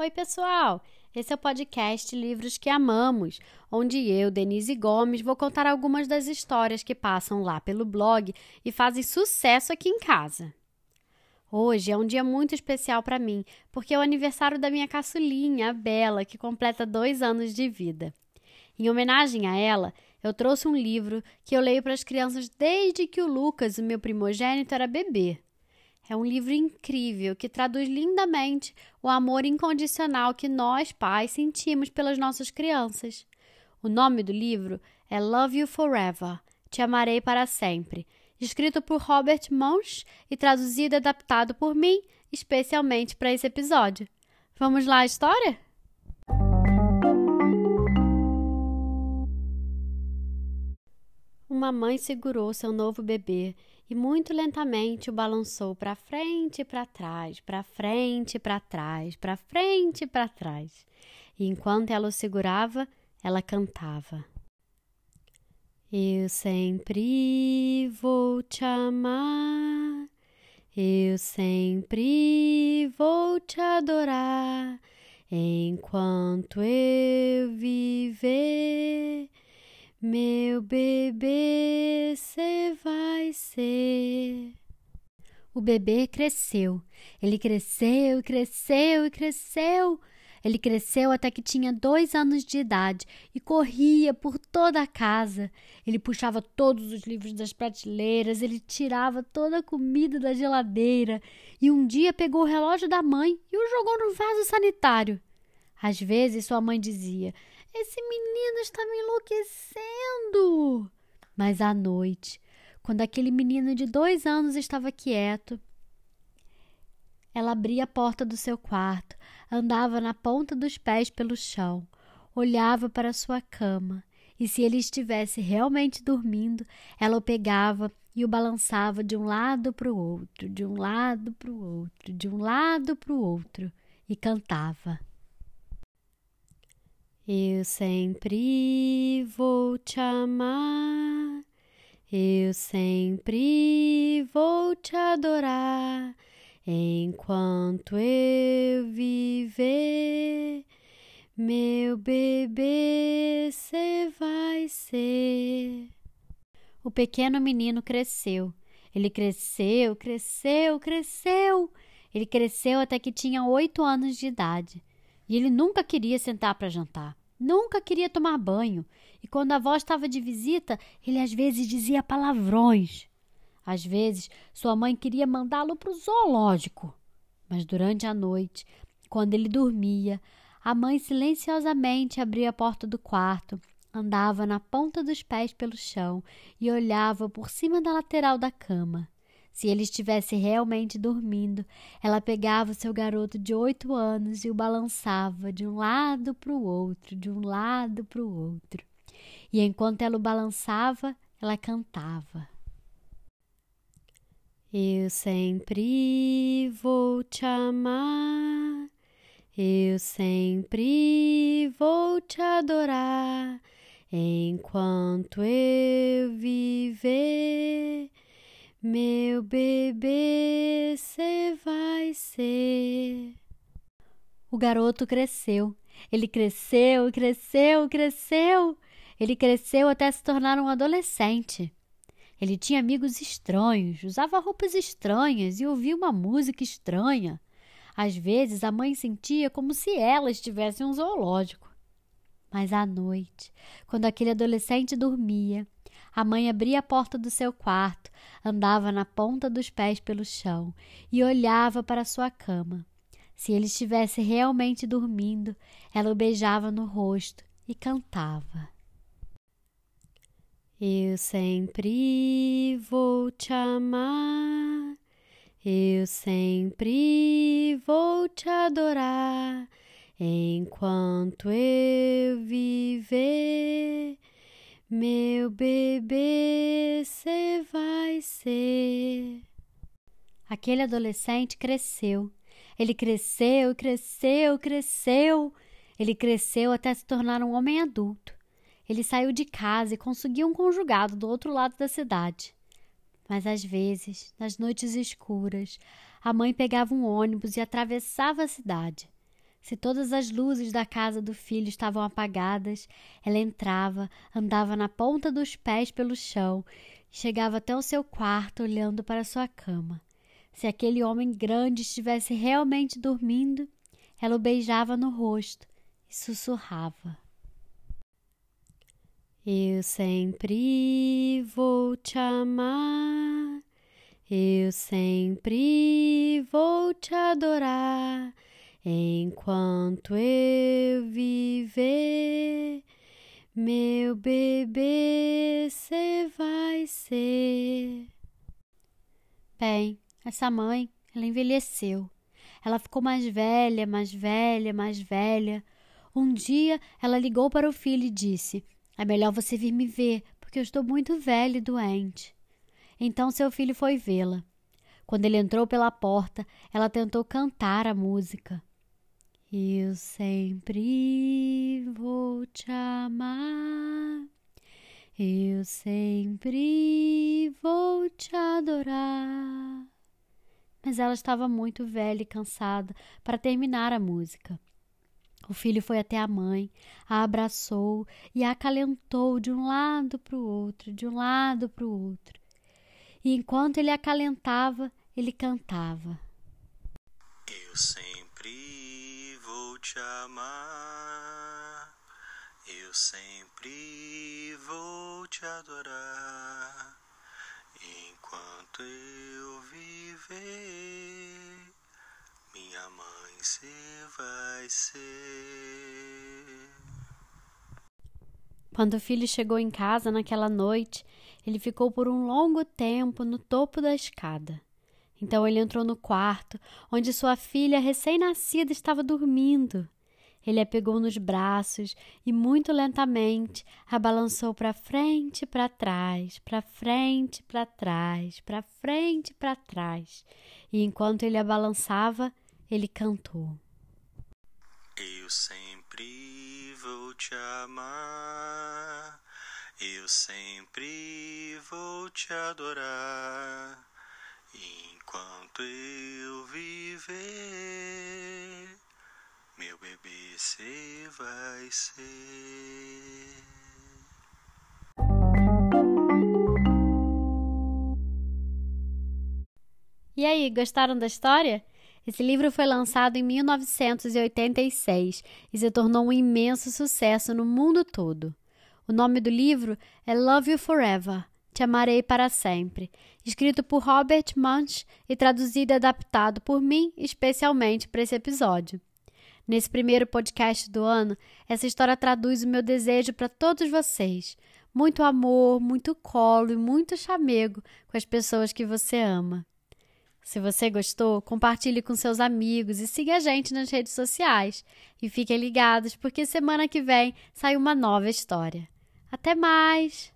Oi, pessoal! Esse é o podcast Livros que Amamos, onde eu, Denise Gomes, vou contar algumas das histórias que passam lá pelo blog e fazem sucesso aqui em casa. Hoje é um dia muito especial para mim, porque é o aniversário da minha caçulinha, a Bela, que completa dois anos de vida. Em homenagem a ela, eu trouxe um livro que eu leio para as crianças desde que o Lucas, o meu primogênito, era bebê. É um livro incrível que traduz lindamente o amor incondicional que nós, pais, sentimos pelas nossas crianças. O nome do livro é Love You Forever Te Amarei para Sempre, escrito por Robert Munch e traduzido e adaptado por mim, especialmente para esse episódio. Vamos lá à história? Uma mãe segurou seu novo bebê e muito lentamente o balançou para frente e para trás, para frente e para trás, para frente e para trás. E enquanto ela o segurava, ela cantava. Eu sempre vou te amar, eu sempre vou te adorar, enquanto eu viver. Meu bebê, cê vai ser. O bebê cresceu. Ele cresceu, cresceu e cresceu. Ele cresceu até que tinha dois anos de idade e corria por toda a casa. Ele puxava todos os livros das prateleiras, ele tirava toda a comida da geladeira e um dia pegou o relógio da mãe e o jogou no vaso sanitário. Às vezes sua mãe dizia: esse menino está me enlouquecendo. Mas à noite, quando aquele menino de dois anos estava quieto, ela abria a porta do seu quarto, andava na ponta dos pés pelo chão, olhava para sua cama e, se ele estivesse realmente dormindo, ela o pegava e o balançava de um lado para o outro, de um lado para o outro, de um lado para o outro e cantava. Eu sempre vou te amar, eu sempre vou te adorar, enquanto eu viver. Meu bebê, cê vai ser. O pequeno menino cresceu. Ele cresceu, cresceu, cresceu. Ele cresceu até que tinha oito anos de idade. E ele nunca queria sentar para jantar. Nunca queria tomar banho, e quando a avó estava de visita, ele às vezes dizia palavrões. Às vezes, sua mãe queria mandá-lo para o zoológico. Mas durante a noite, quando ele dormia, a mãe silenciosamente abria a porta do quarto, andava na ponta dos pés pelo chão e olhava por cima da lateral da cama. Se ele estivesse realmente dormindo, ela pegava o seu garoto de oito anos e o balançava de um lado para o outro, de um lado para o outro. E enquanto ela o balançava, ela cantava. Eu sempre vou te amar, eu sempre vou te adorar, enquanto eu viver. Meu bebê, cê vai ser. O garoto cresceu. Ele cresceu, cresceu, cresceu. Ele cresceu até se tornar um adolescente. Ele tinha amigos estranhos, usava roupas estranhas e ouvia uma música estranha. Às vezes a mãe sentia como se ela estivesse em um zoológico. Mas à noite, quando aquele adolescente dormia, a mãe abria a porta do seu quarto, andava na ponta dos pés pelo chão e olhava para sua cama. Se ele estivesse realmente dormindo, ela o beijava no rosto e cantava. Eu sempre vou te amar, eu sempre vou te adorar, enquanto eu viver. Meu bebê, cê vai ser. Aquele adolescente cresceu. Ele cresceu, cresceu, cresceu. Ele cresceu até se tornar um homem adulto. Ele saiu de casa e conseguiu um conjugado do outro lado da cidade. Mas às vezes, nas noites escuras, a mãe pegava um ônibus e atravessava a cidade. Se todas as luzes da casa do filho estavam apagadas, ela entrava, andava na ponta dos pés pelo chão, chegava até o seu quarto olhando para sua cama. Se aquele homem grande estivesse realmente dormindo, ela o beijava no rosto e sussurrava: Eu sempre vou te amar, eu sempre vou te adorar. Enquanto eu viver, meu bebê cê vai ser. Bem, essa mãe, ela envelheceu. Ela ficou mais velha, mais velha, mais velha. Um dia ela ligou para o filho e disse: É melhor você vir me ver, porque eu estou muito velha e doente. Então seu filho foi vê-la. Quando ele entrou pela porta, ela tentou cantar a música. Eu sempre vou te amar, eu sempre vou te adorar. Mas ela estava muito velha e cansada para terminar a música. O filho foi até a mãe, a abraçou e a acalentou de um lado para o outro, de um lado para o outro. E enquanto ele acalentava, ele cantava. Eu sempre te amar, eu sempre vou te adorar. Enquanto eu viver, minha mãe você vai ser. Quando o filho chegou em casa naquela noite, ele ficou por um longo tempo no topo da escada. Então ele entrou no quarto, onde sua filha recém-nascida estava dormindo. Ele a pegou nos braços e, muito lentamente, a balançou para frente e para trás, para frente, para trás, para frente e para trás. E enquanto ele a balançava, ele cantou: Eu sempre vou te amar, eu sempre vou te adorar. Enquanto eu viver, meu bebê você vai ser. E aí, gostaram da história? Esse livro foi lançado em 1986 e se tornou um imenso sucesso no mundo todo. O nome do livro é Love You Forever te Amarei para Sempre, escrito por Robert Munch e traduzido e adaptado por mim especialmente para esse episódio. Nesse primeiro podcast do ano, essa história traduz o meu desejo para todos vocês. Muito amor, muito colo e muito chamego com as pessoas que você ama. Se você gostou, compartilhe com seus amigos e siga a gente nas redes sociais. E fiquem ligados, porque semana que vem sai uma nova história. Até mais!